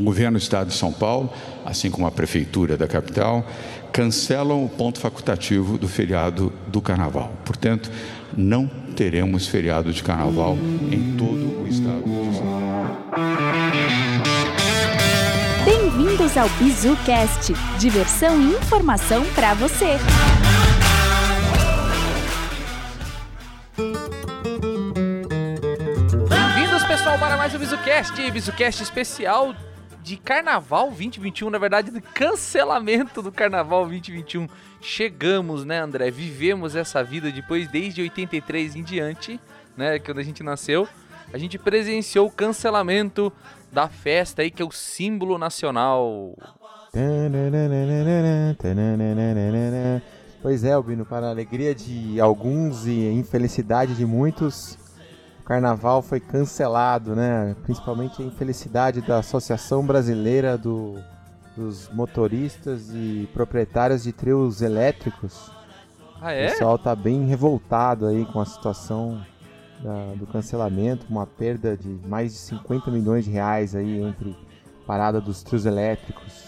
O governo do estado de São Paulo, assim como a prefeitura da capital, cancelam o ponto facultativo do feriado do carnaval. Portanto, não teremos feriado de carnaval em todo o estado de São Paulo. Bem-vindos ao BizuCast, diversão e informação para você. Bem-vindos, pessoal, para mais um BizuCast, BizuCast especial de Carnaval 2021, na verdade, de cancelamento do Carnaval 2021. Chegamos, né, André? Vivemos essa vida depois, desde 83 em diante, né, quando a gente nasceu. A gente presenciou o cancelamento da festa aí, que é o símbolo nacional. Pois é, Albino, para a alegria de alguns e infelicidade de muitos, carnaval foi cancelado, né? Principalmente a infelicidade da Associação Brasileira do, dos Motoristas e Proprietários de Trios Elétricos. Ah, O é? pessoal tá bem revoltado aí com a situação da- do cancelamento, uma perda de mais de 50 milhões de reais aí entre parada dos trios elétricos.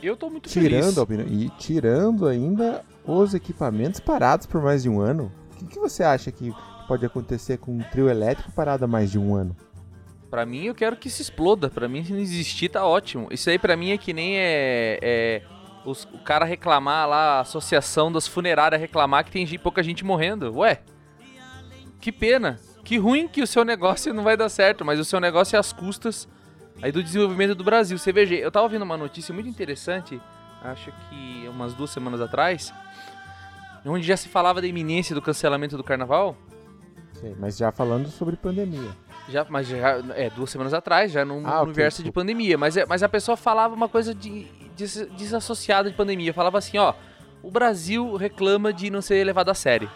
Eu tô muito feliz. Tirando, Albino, e tirando ainda os equipamentos parados por mais de um ano. O que, que você acha que pode acontecer com um trio elétrico parado há mais de um ano? Pra mim, eu quero que se exploda. Pra mim, se não existir, tá ótimo. Isso aí, pra mim, é que nem é, é os- o cara reclamar lá, a associação das funerárias reclamar que tem pouca gente morrendo. Ué, que pena. Que ruim que o seu negócio não vai dar certo, mas o seu negócio é às custas aí do desenvolvimento do Brasil. Veja, eu tava vendo uma notícia muito interessante, acho que umas duas semanas atrás, onde já se falava da iminência do cancelamento do carnaval. Sei, mas já falando sobre pandemia. Já, mas já, é, duas semanas atrás, já no Ah, universo de desculpa. pandemia. Mas, é- mas a pessoa falava uma coisa de, des- desassociada de pandemia. Falava assim, ó, o Brasil reclama de não ser levado a sério.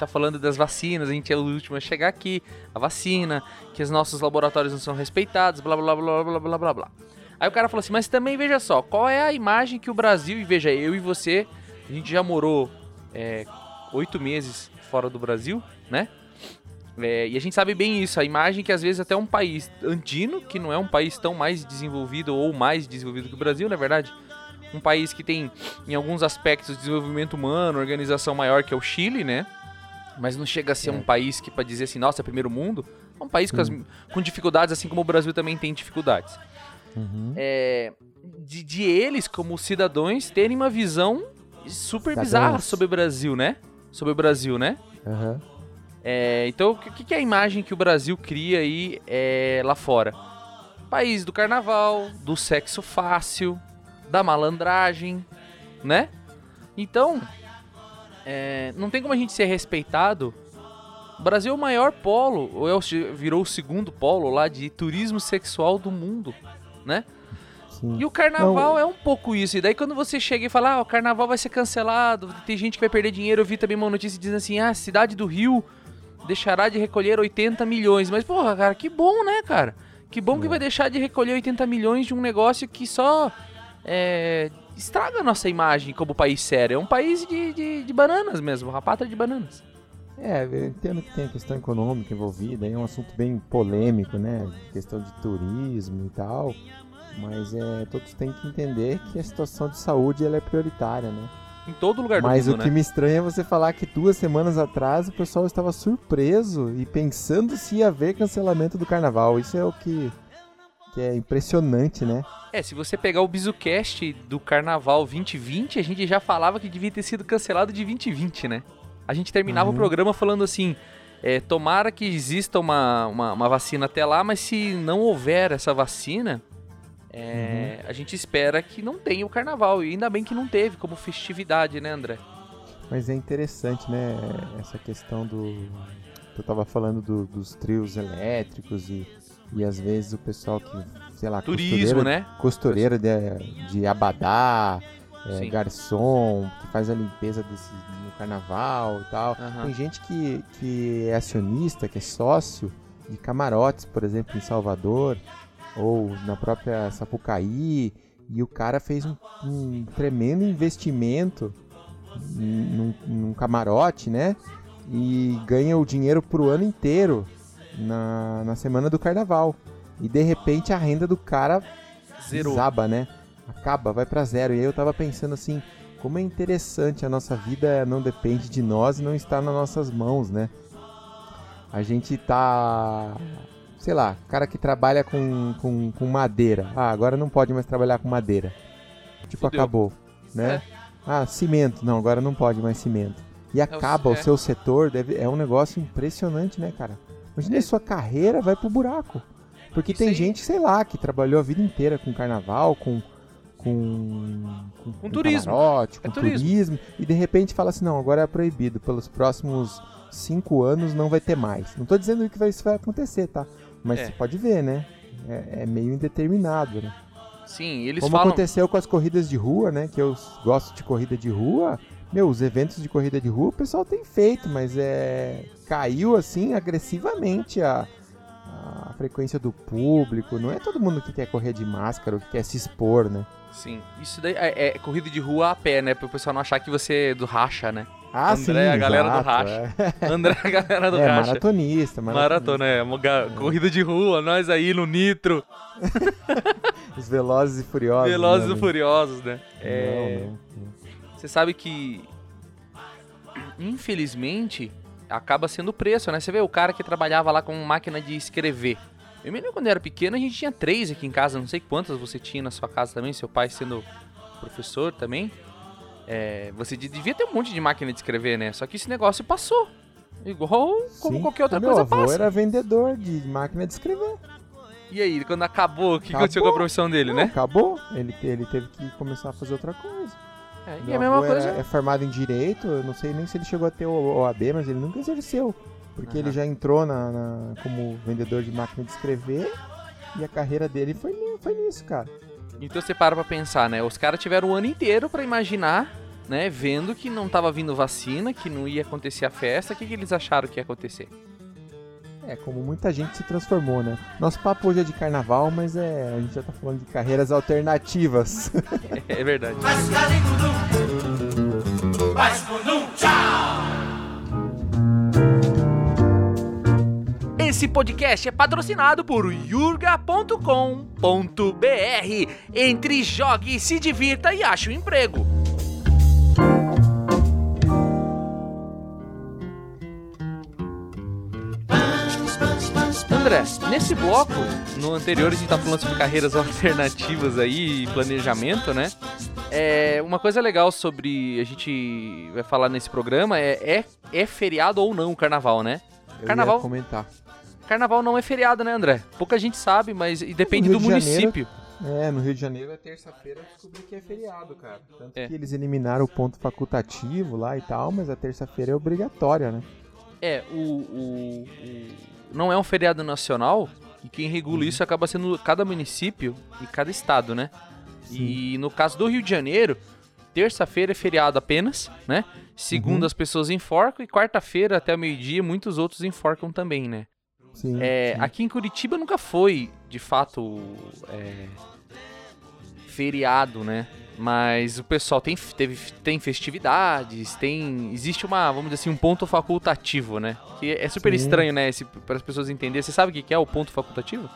Tá falando das vacinas, a gente é o último a chegar aqui, a vacina, que os nossos laboratórios não são respeitados, blá blá blá blá blá blá blá. Aí o cara falou assim, mas também veja só, qual é a imagem que o Brasil, e veja, eu e você, a gente já morou é, oito meses fora do Brasil, né? É, e a gente sabe bem isso, a imagem que às vezes até um país andino, que não é um país tão mais desenvolvido ou mais desenvolvido que o Brasil, na verdade, um país que tem em alguns aspectos desenvolvimento humano, organização maior que é o Chile, né? Mas não chega a ser É. um país que para dizer assim, nossa, é primeiro mundo, é um país com, as- com dificuldades, assim como o Brasil também tem dificuldades. Uhum. É, de, de eles, como cidadãos, terem uma visão super Cidadãos. bizarra sobre o Brasil, né? Sobre o Brasil, né? Aham. É, então, o que, que é a imagem que o Brasil cria aí é, lá fora? País do carnaval, do sexo fácil, da malandragem, né? Então, é, não tem como a gente ser respeitado. O Brasil é o maior polo, ou é o, virou o segundo polo lá de turismo sexual do mundo, né? Sim. E o carnaval é um pouco isso. E daí quando você chega e fala, ah, o carnaval vai ser cancelado, tem gente que vai perder dinheiro. Eu vi também uma notícia dizendo assim, ah, a cidade do Rio deixará de recolher 80 milhões. Mas, porra, cara, que bom, né, cara? Que bom que vai deixar de recolher 80 milhões de um negócio que só é, estraga a nossa imagem como país sério. É um país de, de, de bananas mesmo, pátria de bananas. É, eu entendo que tem a questão econômica envolvida, é um assunto bem polêmico, né? Questão de turismo e tal. Mas é, todos têm que entender que a situação de saúde ela é prioritária, né? Em todo lugar do Mas mundo, o né? que me estranha é você falar que duas semanas atrás o pessoal estava surpreso e pensando se ia haver cancelamento do carnaval. Isso é o que, que é impressionante, né? É, se você pegar o BizuCast do Carnaval 2020, a gente já falava que devia ter sido cancelado de 2020, né? A gente terminava Uhum. o programa falando assim: é, tomara que exista uma, uma, uma vacina até lá, mas se não houver essa vacina, é, a gente espera que não tenha o carnaval. E ainda bem que não teve como festividade, né, André? Mas é interessante, né? Essa questão do. Eu tava falando do- dos trios elétricos e, e às vezes o pessoal que, sei lá, Turismo, costureira, né? costureira de, de Abadá, é, garçom, que faz a limpeza desse, no carnaval e tal. Aham. Tem gente que, que é acionista, que é sócio de camarotes, por exemplo, em Salvador, ou na própria Sapucaí, e o cara fez um, um tremendo investimento num, num camarote, né? E ganha o dinheiro pro ano inteiro na, na semana do carnaval. E de repente a renda do cara Zerou. desaba, né? Acaba, vai pra zero. E aí eu tava pensando assim, como é interessante a nossa vida não depende de nós e não está nas nossas mãos, né? A gente tá. Sei lá, cara que trabalha com, com, com madeira. Ah, agora não pode mais trabalhar com madeira. Tipo, Fudeu. acabou, né? Ah, cimento. Não, agora não pode mais cimento. E o- acaba o é. seu setor, deve, é um negócio impressionante, né, cara? Imagina É. sua carreira vai pro buraco. Porque Isso tem aí. gente, sei lá, que trabalhou a vida inteira com carnaval, com. Com, com, turismo. camarote, É com turismo. turismo. e de repente fala assim: não, agora é proibido, pelos próximos cinco anos não vai ter mais. Não tô dizendo que isso vai acontecer, tá? Mas É. você pode ver, né? É, é meio indeterminado, né? Sim, eles Como falam. aconteceu com as corridas de rua, né? Que eu gosto de corrida de rua. Meu, os eventos de corrida de rua o pessoal tem feito, mas é. Caiu assim agressivamente a, a frequência do público. Não é todo mundo que quer correr de máscara ou que quer se expor, né? Sim, isso daí é, é corrida de rua a pé, né? Pro pessoal não achar que você é do racha, né? Ah, André, a galera do exato, racha. É, André, a galera do É, racha. maratonista, maratonista. Maratona, é. Corrida de rua, nós aí no Nitro, Os velozes e furiosos. Velozes né? e Furiosos, né? É, Não, não. Você sabe que, infelizmente, acaba sendo o preço, né? Você vê o cara que trabalhava lá com máquina de escrever. Eu me lembro quando eu era pequeno, a gente tinha três aqui em casa, não sei quantas você tinha na sua casa também, seu pai sendo professor também. É, você de- devia ter um monte de máquina de escrever, né? Só que esse negócio passou. Igual como Sim. qualquer outra Meu coisa avô passa. era vendedor de máquina de escrever. E aí, quando acabou, o que Acabou. aconteceu com a profissão dele, Não, né? Acabou. Ele, ele teve que começar a fazer outra coisa. É, e a mesma coisa. é formado em direito, eu não sei nem se ele chegou a ter o OAB, mas ele nunca exerceu. Porque ele Aham. já entrou na, na- como vendedor de máquina de escrever e a carreira dele foi, foi nisso, cara. Então você para pra pensar, né? Os caras tiveram o ano inteiro pra imaginar, né? Vendo que não tava vindo vacina, que não ia acontecer a festa, o que, que eles acharam que ia acontecer? É, como muita gente se transformou, né? Nosso papo hoje é de carnaval, mas é, a gente já tá falando de carreiras alternativas. É verdade. Esse podcast é patrocinado por yurga.com.br. Entre, jogue, se divirta e ache um emprego. André, nesse bloco, no anterior a gente tá falando sobre carreiras alternativas aí e planejamento, né? É, uma coisa legal sobre a gente vai falar nesse programa é, é, é feriado ou não o carnaval, né? Eu Carnaval? ia comentar. Carnaval não é feriado, né, André? Pouca gente sabe, mas e depende do de Janeiro- município. É, no Rio de Janeiro é terça-feira eu descobri que é feriado, cara. Tanto É. que eles eliminaram o ponto facultativo lá e tal, mas a terça-feira é obrigatória, né? É, o, o- o- Não é um feriado nacional e quem regula isso acaba sendo cada município e cada estado, né? E no caso do Rio de Janeiro, terça-feira é feriado apenas, né? Segunda Uhum. as pessoas enforcam e quarta-feira até o meio-dia muitos outros enforcam também, né? Sim. É, sim. aqui em Curitiba nunca foi, de fato, é, feriado, né? Mas o pessoal tem, teve, tem festividades, tem. Existe uma, vamos dizer assim, um ponto facultativo, né? Que é super Sim. estranho, né? Para as pessoas entenderem. Você sabe o que é o ponto facultativo?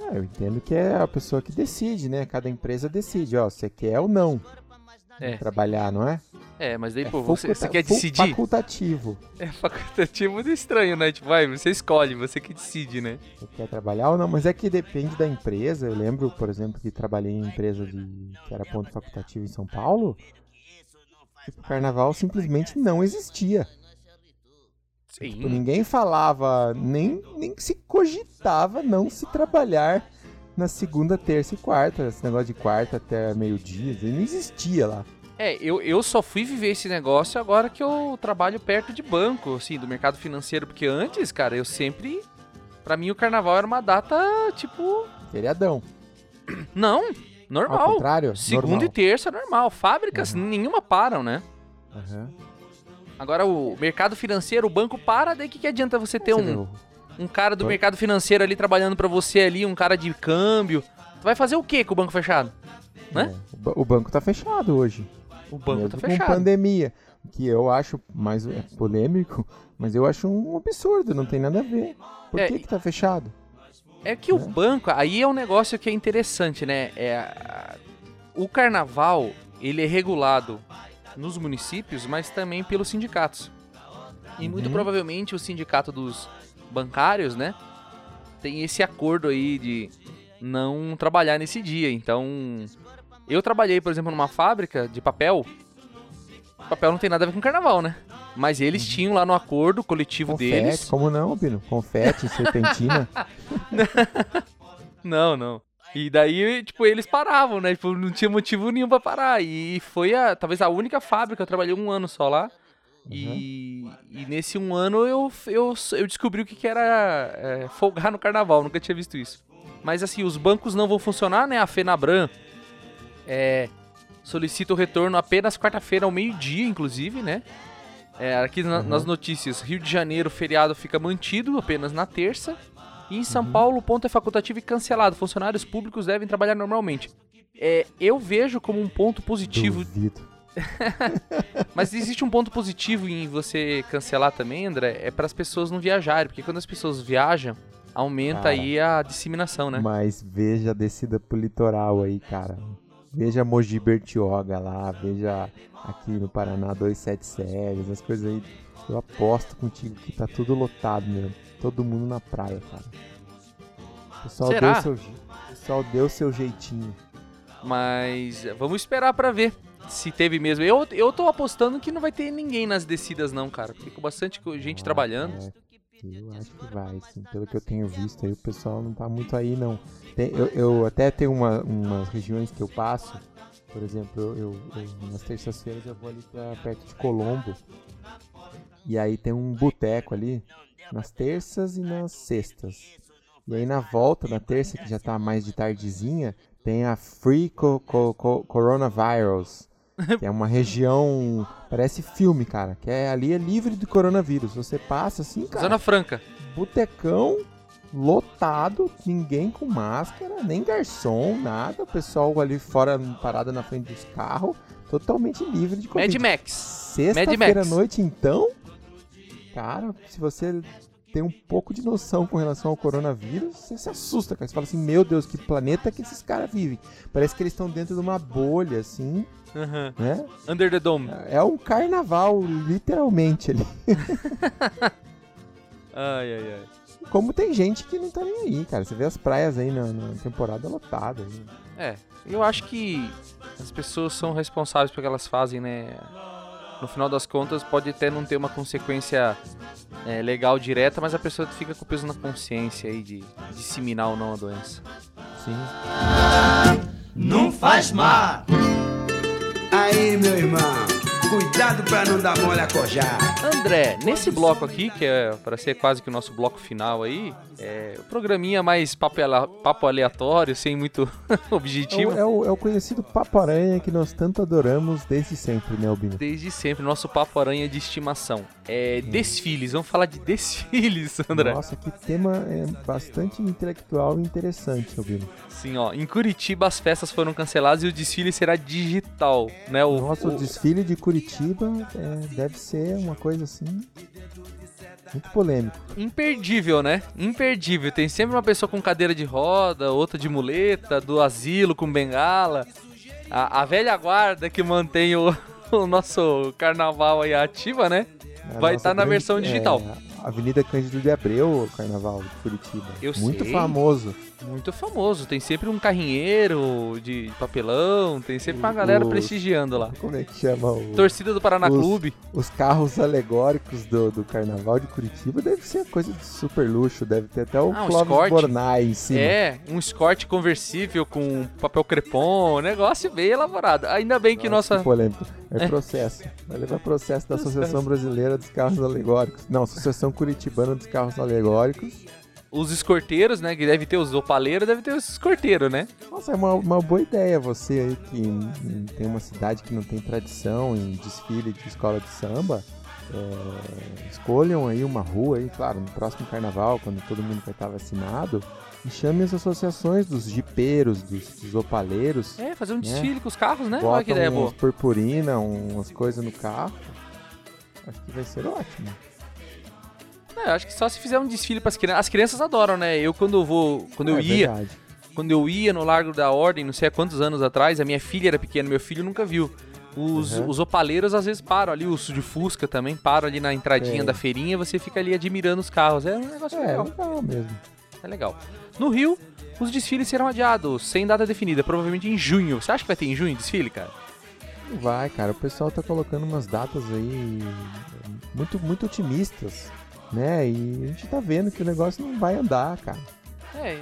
É, eu entendo que é a pessoa que decide, né? Cada empresa decide, ó, você quer ou não É, trabalhar, não é? é mas daí, É pô, você, você quer decidir? Facultativo. É facultativo muito estranho, né? Tipo, vai, você escolhe, você que decide, né? Você quer trabalhar ou não, mas é que depende da empresa. Eu lembro, por exemplo, que trabalhei em empresa de que era ponto facultativo em São Paulo. Tipo, o carnaval simplesmente não existia. Tipo, Sim. ninguém falava, nem, nem se cogitava não se trabalhar na segunda, terça e quarta. Esse negócio de quarta até meio-dia, aí não existia lá. É, eu, eu só fui viver esse negócio agora que eu trabalho perto de banco, assim, do mercado financeiro, porque antes, cara, eu sempre. Pra mim o carnaval era uma data, tipo. Feriadão. Não, Ao normal. contrário, Segunda normal. e terça, normal. Fábricas, nenhuma param, né? Aham. Agora o mercado financeiro, o banco para, daí o que, que adianta você ter Você um, o- um cara do mercado financeiro ali trabalhando pra você ali, um cara de câmbio? Tu vai fazer o que com o banco fechado? Né? é, o ba- o banco tá fechado hoje. O banco mesmo tá com fechado. pandemia. O que eu acho mais é, polêmico, mas eu acho um absurdo, não tem nada a ver. Por É, que que tá fechado? É que o banco, aí é um negócio que é interessante, né? É, o carnaval, ele é regulado nos municípios, mas também pelos sindicatos. E muito Uhum. provavelmente o sindicato dos bancários, né? Tem esse acordo aí de não trabalhar nesse dia. Então, eu trabalhei, por exemplo, numa fábrica de papel. Papel não tem nada a ver com carnaval, né? Mas eles tinham lá no acordo coletivo Confete, deles. como não, Bino? Confete, serpentina. Não, não. E daí, tipo, eles paravam, né? Tipo, não tinha motivo nenhum pra parar. E foi a, talvez a única fábrica, eu trabalhei um ano só lá. E, e nesse um ano eu, eu, eu descobri o que, que era é, folgar no carnaval, nunca tinha visto isso. Mas assim, os bancos não vão funcionar, né? A Fenabran é, solicita o retorno apenas quarta-feira ao meio-dia, inclusive, né? É, aqui na- nas notícias, Rio de Janeiro, feriado fica mantido apenas na terça. E em São Paulo, o ponto é facultativo e cancelado. Funcionários públicos devem trabalhar normalmente. É, eu vejo como um ponto positivo Duvido. mas existe um ponto positivo em você cancelar também, André, é para as pessoas não viajarem, porque quando as pessoas viajam, aumenta Cara. aí a disseminação, né? Mas veja a descida pro litoral aí, cara. Veja Mogi Bertioga lá, veja aqui no Paraná 277, essas coisas aí. Eu aposto contigo que tá tudo lotado mesmo. Todo mundo na praia, cara. O pessoal Será? deu seu, o pessoal deu seu jeitinho. Mas vamos esperar para ver se teve mesmo. Eu, eu tô apostando que não vai ter ninguém nas descidas não, cara, porque com bastante gente Ah, trabalhando. é, eu acho que vai, sim. Pelo que eu tenho visto aí, o pessoal não tá muito aí, não. Tem- eu, eu até tenho uma, umas regiões que eu passo. Por exemplo, eu, eu- eu- nas terças-feiras eu vou ali pra perto de Colombo. E aí tem um boteco ali, nas terças e nas sextas. E aí na volta, na terça, que já tá mais de tardezinha, tem a Free Co- Co- Co- Coronavirus. Que é uma região. Parece filme, cara. Que é, ali é livre de coronavírus. Você passa assim, cara. Zona Franca. Botecão lotado, ninguém com máscara, nem garçom, nada. O pessoal ali fora parado na frente dos carros, totalmente livre de Mad Covid. Max. Sexta-feira à noite, então, cara, se você tem um pouco de noção com relação ao coronavírus, você se assusta, cara. Você fala assim, meu Deus, que planeta que esses caras vivem. Parece que eles estão dentro de uma bolha, assim, Aham. né? Under the Dome. É um carnaval, literalmente, ali. Ai, ai, ai. Como tem gente que não tá nem aí, cara. Você vê as praias aí na, na temporada lotada. aí. É, eu acho que as pessoas são responsáveis pelo que elas fazem, né? No final das contas, pode até não ter uma consequência é, legal direta, mas a pessoa fica com o peso na consciência aí de disseminar ou não a doença. Sim. Não faz mal. Aí, meu irmão, cuidado pra não dar mole a cojar. André, nesse bloco aqui, que é para ser quase que o nosso bloco final aí, é o programinha mais papo, aleatório, sem muito É objetivo. o, é o- é o conhecido Papo Aranha que nós tanto adoramos desde sempre, né, Albino? Desde sempre, nosso papo aranha de estimação. É, desfiles, vamos falar de desfiles, André. Nossa, que tema é bastante intelectual e interessante, Albino. Sim, ó, em Curitiba as festas foram canceladas e o desfile será digital, né? O, Nossa, o o- desfile de Curitiba é, deve ser uma coisa assim. Muito polêmico. imperdível, né? Imperdível. Tem sempre uma pessoa com cadeira de roda, outra de muleta, do asilo com bengala. A, a velha guarda que mantém o, o nosso carnaval aí ativa, né? A Vai estar na grande- versão digital. É, Avenida Cândido de Abreu, o Carnaval de Curitiba. Eu Muito sei. famoso. Muito famoso. Tem sempre um carrinheiro de papelão, tem sempre uma galera Os- prestigiando lá. Como é que chama o... Torcida do Paraná Os- Clube. Os carros alegóricos do, do Carnaval de Curitiba deve ser coisa de super luxo. Deve ter até o Ah, um Clóvis Escort. Bornai em cima. É, um escorte conversível com papel crepom, um negócio bem elaborado. Ainda bem que Nossa, nossa. que polêmico. É processo. Vai levar processo da Associação Brasileira dos Carros Alegóricos. Não, Associação Curitibana dos Carros Alegóricos. Os escorteiros, né? Que deve ter os opaleiros, deve ter os escorteiros, né? Nossa, é uma, uma boa ideia você aí que tem uma cidade que não tem tradição em desfile de escola de samba. é, escolham aí uma rua aí, claro, no próximo carnaval, quando todo mundo vai estar vacinado, e chame as associações dos jipeiros, dos, dos opaleiros. É, fazer um desfile com os carros, né? Olha Botam que ideia boa. purpurina, umas coisas no carro. Acho que vai ser ótimo. É, acho que só se fizer um desfile pras crianças. As crianças adoram, né? Eu quando eu vou. Quando eu É ia. verdade. Quando eu ia no Largo da Ordem, não sei há quantos anos atrás, a minha filha era pequena, meu filho nunca viu. Os, Uhum. os opaleiros às vezes param ali, os de Fusca também param ali na entradinha Sei. da feirinha, você fica ali admirando os carros. É um negócio É, legal. legal mesmo. É legal. No Rio, os desfiles serão adiados, sem data definida, provavelmente em junho. Você acha que vai ter em junho desfile, cara? Vai, cara. O pessoal tá colocando umas datas aí muito, muito otimistas, né? E a gente tá vendo que o negócio não vai andar, cara. É,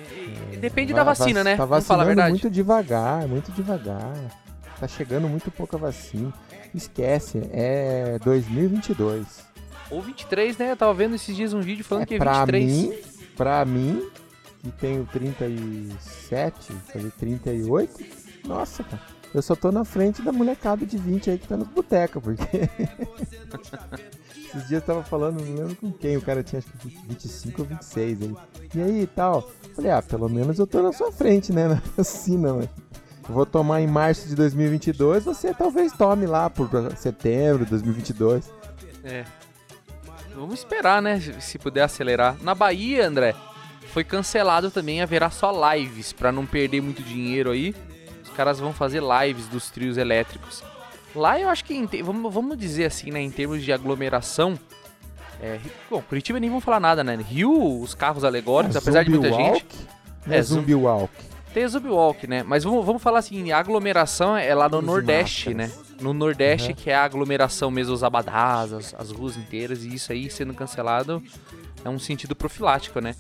e depende Vai- da vacina, vac- né? Tá falar vacinando verdade. muito devagar, muito devagar. Tá chegando muito pouca vacina. Esquece, é 2022. Ou 23, né? Eu tava vendo esses dias um vídeo falando É, que é pra 23. mim, pra mim, que tenho 37, fazer 38, nossa, cara. Eu só tô na frente da molecada de 20 aí que tá no boteca, porque. Esses dias eu tava falando, não lembro com quem, o cara tinha acho que 25 ou 26 aí. E aí e tal? Falei, ah, pelo menos eu tô na sua frente, né? Na vacina, mano. Vou tomar em março de 2022, você talvez tome lá por setembro de 2022. É. Vamos esperar, né? Se puder acelerar. Na Bahia, André, foi cancelado também, haverá só lives, pra não perder muito dinheiro aí. Os caras vão fazer lives dos trios elétricos. Lá eu acho que, em vamos, vamos dizer assim, né, em termos de aglomeração, é, bom, Curitiba nem vão falar nada, né? Rio, os carros alegóricos, É, apesar de Zumbi muita gente. Walk? Não é É, zum- Zumbi Walk. Tem a Zubwalk, né? Mas vamos, vamos falar assim, a aglomeração é lá no Use Nordeste, né? No Nordeste, Uhum. que é a aglomeração mesmo, os abadás, as, as ruas inteiras, e isso aí sendo cancelado é um sentido profilático, né?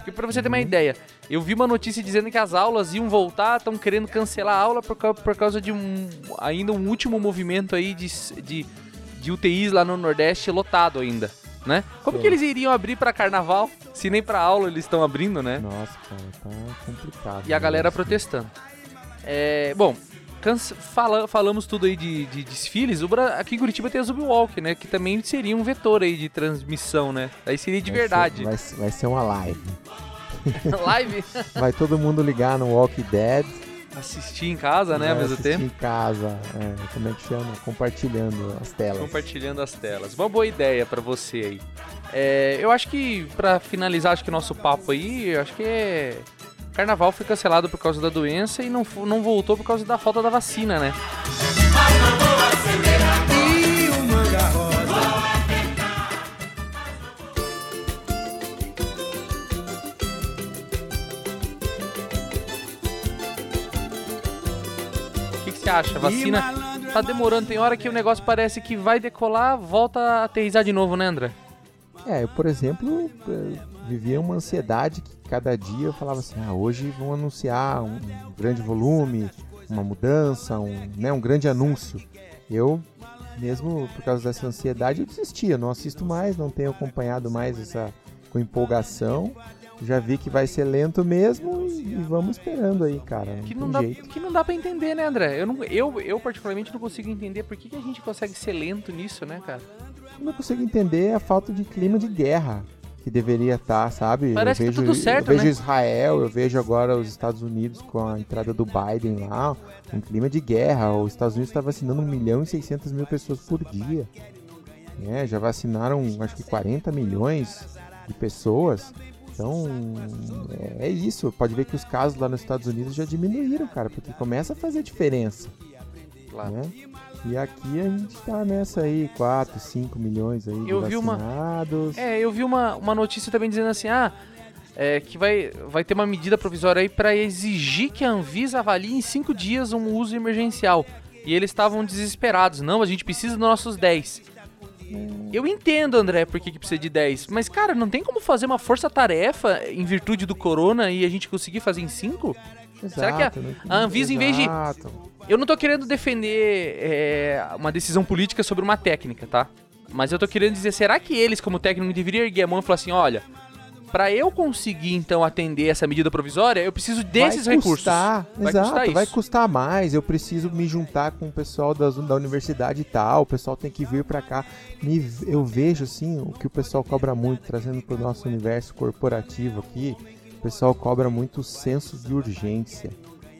Porque pra você ter uma ideia, eu vi uma notícia dizendo que as aulas iam voltar, estão querendo cancelar a aula por, por causa de um ainda um último movimento aí de, de, de UTIs lá no Nordeste lotado ainda, né? Como que Sim. eles iriam abrir pra carnaval se nem pra aula eles estão abrindo, né? Nossa, cara, tá complicado. E a né? galera protestando. É, bom, fala- falamos tudo aí de, de desfiles. Aqui em Curitiba tem a Zubwalk, né? Que também seria um vetor aí de transmissão, né? Aí seria de Vai verdade. vai, ser- vai ser uma live. Live, Vai todo mundo ligar no Walk Dead. assistir em casa, né? Ao vai mesmo assistir tempo. em casa. é, como é que chama? Compartilhando as telas. Compartilhando as telas. Uma boa ideia pra você aí. É, eu acho que, pra finalizar, acho que nosso papo aí, acho que é. Carnaval foi cancelado por causa da doença e não, não voltou por causa da falta da vacina, né? O que, você acha? Vacina tá demorando, tem hora que o negócio parece que vai decolar, volta a aterrizar de novo, né, André? É, eu, por exemplo, eh, vivia uma ansiedade que cada dia eu falava assim, ah, hoje vão anunciar um grande volume, uma mudança, um, né, um grande anúncio. Eu, mesmo por causa dessa ansiedade, eu desistia, não assisto mais, não tenho acompanhado mais essa com empolgação. Já vi que vai ser lento mesmo e, e vamos esperando aí, cara. Não Que não, dá, jeito. que não dá pra entender, né, André? Eu, não, eu, eu, particularmente, não consigo entender por que, que a gente consegue ser lento nisso, né, cara? Eu não consigo entender a falta de clima de guerra que deveria estar, sabe? Parece eu que tá vejo, tudo certo, eu vejo né? Israel, eu vejo agora os Estados Unidos com a entrada do Biden lá, um clima de guerra. Os Estados Unidos está vacinando 1 milhão e 600 mil pessoas por dia. É, já vacinaram acho que 40 milhões de pessoas. Então, é, é isso. Pode ver que os casos lá nos Estados Unidos já diminuíram, cara, porque começa a fazer diferença Claro. né? E aqui a gente tá nessa aí, 4, 5 milhões aí de Eu vi uma- vacinados. É, eu vi uma, uma notícia também dizendo assim, ah, é, que vai, vai ter uma medida provisória aí pra exigir que a Anvisa avalie em cinco dias um uso emergencial. E eles estavam desesperados. Não, a gente precisa dos nossos 10. Eu entendo, André, por que, que precisa de 10. Mas, cara, não tem como fazer uma força-tarefa em virtude do corona e a gente conseguir fazer em 5? Será que a- Exato, né? a Anvisa, em vez de- Exato. Eu não tô querendo defender é, uma decisão política sobre uma técnica, tá? Mas eu tô querendo dizer, será que eles, como técnico, deveriam erguer a mão e falar assim, olha, pra eu conseguir, então, atender essa medida provisória, eu preciso desses vai recursos. Custar, Vai exato, custar vai isso. custar mais. Eu preciso me juntar com o pessoal das, da universidade e tal. O pessoal tem que vir pra cá. Me- eu vejo, assim, o que o pessoal cobra muito, trazendo pro nosso universo corporativo aqui. O pessoal cobra muito senso de urgência.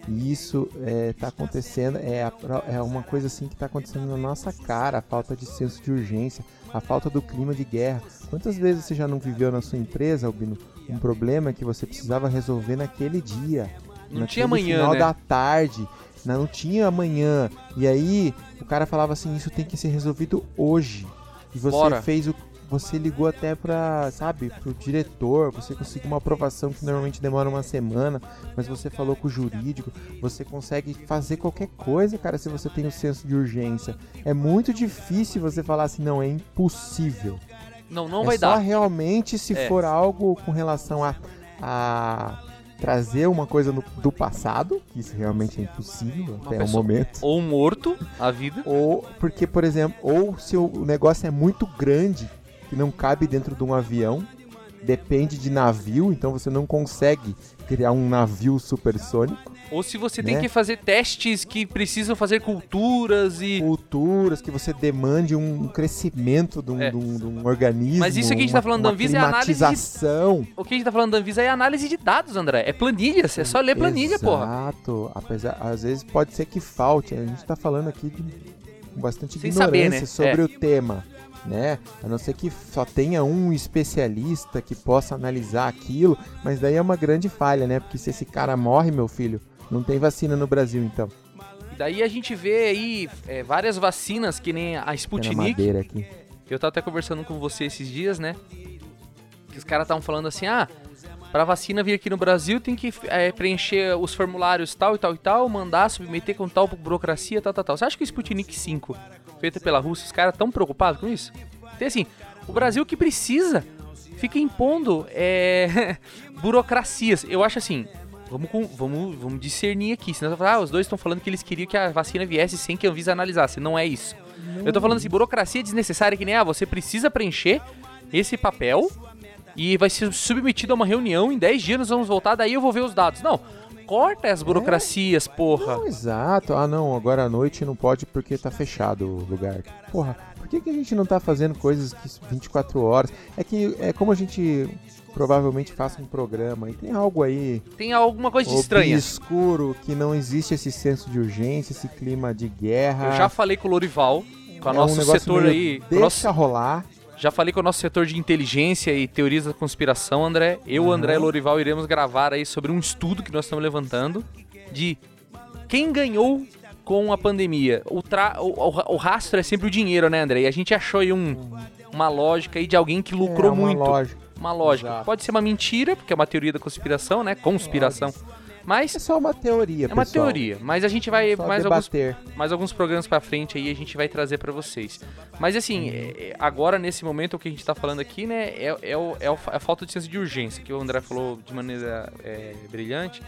E isso está acontecendo, é, a pro- é uma coisa assim que está acontecendo na nossa cara, a falta de senso de urgência, a falta do clima de guerra. Quantas vezes você já não viveu na sua empresa, Albino, um problema que você precisava resolver naquele dia? Não tinha amanhã, final né? da tarde, não, não tinha amanhã. E aí o cara falava assim, isso tem que ser resolvido hoje. E você Bora. fez o você ligou até pra, sabe, pro diretor, você conseguiu uma aprovação que normalmente demora uma semana, mas você falou com o jurídico, você consegue fazer qualquer coisa, cara, se você tem o senso de urgência. É muito difícil você falar assim, não, é impossível. Não, não é vai só dar. realmente se É. for algo com relação a, a trazer uma coisa no- do passado, que isso realmente é impossível Uma até o momento. Ou morto, a vida. Ou porque, por exemplo, ou se o negócio é muito grande, que não cabe dentro de um avião, depende de navio, então você não consegue criar um navio supersônico. Ou se você tem Né? que fazer testes que precisam fazer culturas e. Culturas que você demande um crescimento de um, É. de um- de um organismo. Mas isso aqui a gente tá uma- falando da Anvisa é análise de-. O que a gente tá falando da Anvisa é análise de dados, André. É planilhas. É só ler planilha, porra. Exato. Apesar, às vezes pode ser que falte. A gente tá falando aqui de bastante Sem ignorância saber, né? sobre É. o tema. Né? A não ser que só tenha um especialista que possa analisar aquilo, mas daí é uma grande falha, né? Porque se esse cara morre, meu filho, não tem vacina no Brasil, então. E daí a gente vê aí é, várias vacinas, que nem a Tem na Sputnik. madeira aqui. Eu tava até conversando com você esses dias, né? Que os caras estavam falando assim, ah, pra vacina vir aqui no Brasil tem que é, preencher os formulários tal e tal e tal, mandar, submeter com tal burocracia, tal, tal, tal. Você acha que o Sputnik 5, feita pela Rússia, os caras tão preocupados com isso? Tem assim, o Brasil que precisa fica impondo é, burocracias. Eu acho assim, vamos, com- vamos, vamos discernir aqui. Senão falar, ah, os dois estão falando que eles queriam que a vacina viesse sem que a Anvisa analisasse. Não é isso. Eu tô falando assim, burocracia desnecessária que nem, ah, você precisa preencher esse papel e vai ser submetido a uma reunião, em 10 dias nós vamos voltar, daí eu vou ver os dados. Não, corta as burocracias, porra. Não, exato. Ah, não, agora à noite não pode porque tá fechado o lugar. Porra, por que, que a gente não tá fazendo coisas que 24 horas? É que é como a gente provavelmente faça um programa e tem algo aí Tem alguma coisa de estranha. obscuro que não existe esse senso de urgência, esse clima de guerra. Eu já falei com o Lorival, com o é nosso um setor aí, Deixa nosso- rolar. Já falei com o nosso setor de inteligência e teorias da conspiração, André. Eu, Uhum. André Lorival iremos gravar aí sobre um estudo que nós estamos levantando de quem ganhou com a pandemia. O, tra- o, o- o rastro é sempre o dinheiro, né, André? E a gente achou aí um, uma lógica aí de alguém que lucrou é uma muito. Lógica. Uma lógica. Exato. Pode ser uma mentira, porque é uma teoria da conspiração, né? Conspiração. Mas É só uma teoria, é uma pessoal. teoria. Mas a gente vai. Só Mais alguns, debater. mais alguns programas pra frente aí a gente vai trazer pra vocês. Mas assim, é- é- agora nesse momento o que a gente tá falando aqui, né? É, é, o- é é a falta de senso de urgência, que o André falou de maneira é, brilhante.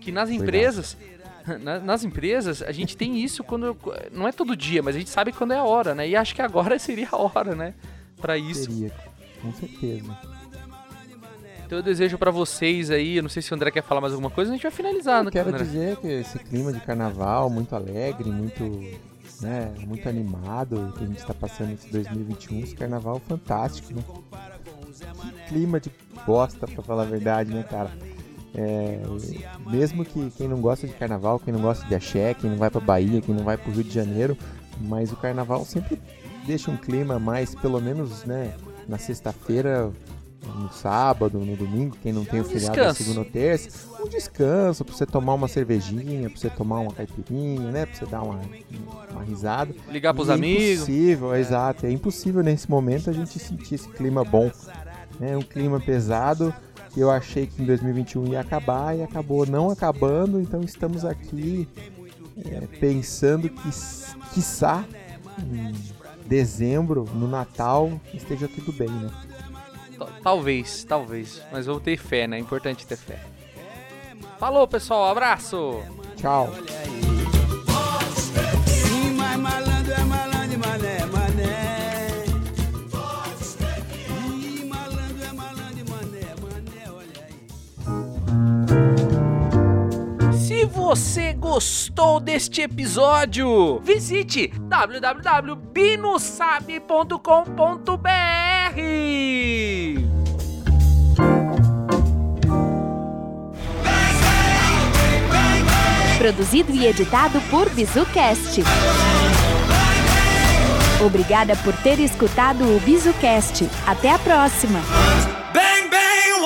Que nas empresas. na- Nas empresas, a gente tem isso quando. Não é todo dia, mas a gente sabe quando é a hora, né? E acho que agora seria a hora, né? Pra isso. Teria, com certeza. Então eu desejo pra vocês aí, eu não sei se o André quer falar mais alguma coisa, a gente vai finalizar, né, Eu quero André? dizer que esse clima de carnaval muito alegre, muito, né, muito animado que a gente está passando esse 2021, esse carnaval fantástico, né? Que clima de bosta, pra falar a verdade, né, cara? É, mesmo que quem não gosta de carnaval, quem não gosta de axé, quem não vai pra Bahia, quem não vai pro Rio de Janeiro, mas o carnaval sempre deixa um clima mais, pelo menos, né, na sexta-feira, no sábado, no domingo, quem não tem o feriado na segunda ou terça, um descanso pra você tomar uma cervejinha, pra você tomar uma caipirinha, né, pra você dar uma, uma risada. Ligar pros E é amigos. impossível, exato. É impossível nesse momento a gente sentir esse clima bom. É um clima pesado que eu achei que em 2021 ia acabar e acabou não acabando, então estamos aqui é, pensando que, quiçá, em dezembro, no Natal, esteja tudo bem, né? Tal- Talvez, talvez. Mas vou ter fé, né? É importante ter fé. Falou, pessoal. Abraço! Tchau! Se você gostou deste episódio, visite www.binosabe.com.br. produzido e editado por BizuCast. Obrigada por ter escutado o BizuCast. Até a próxima! Bang, bang,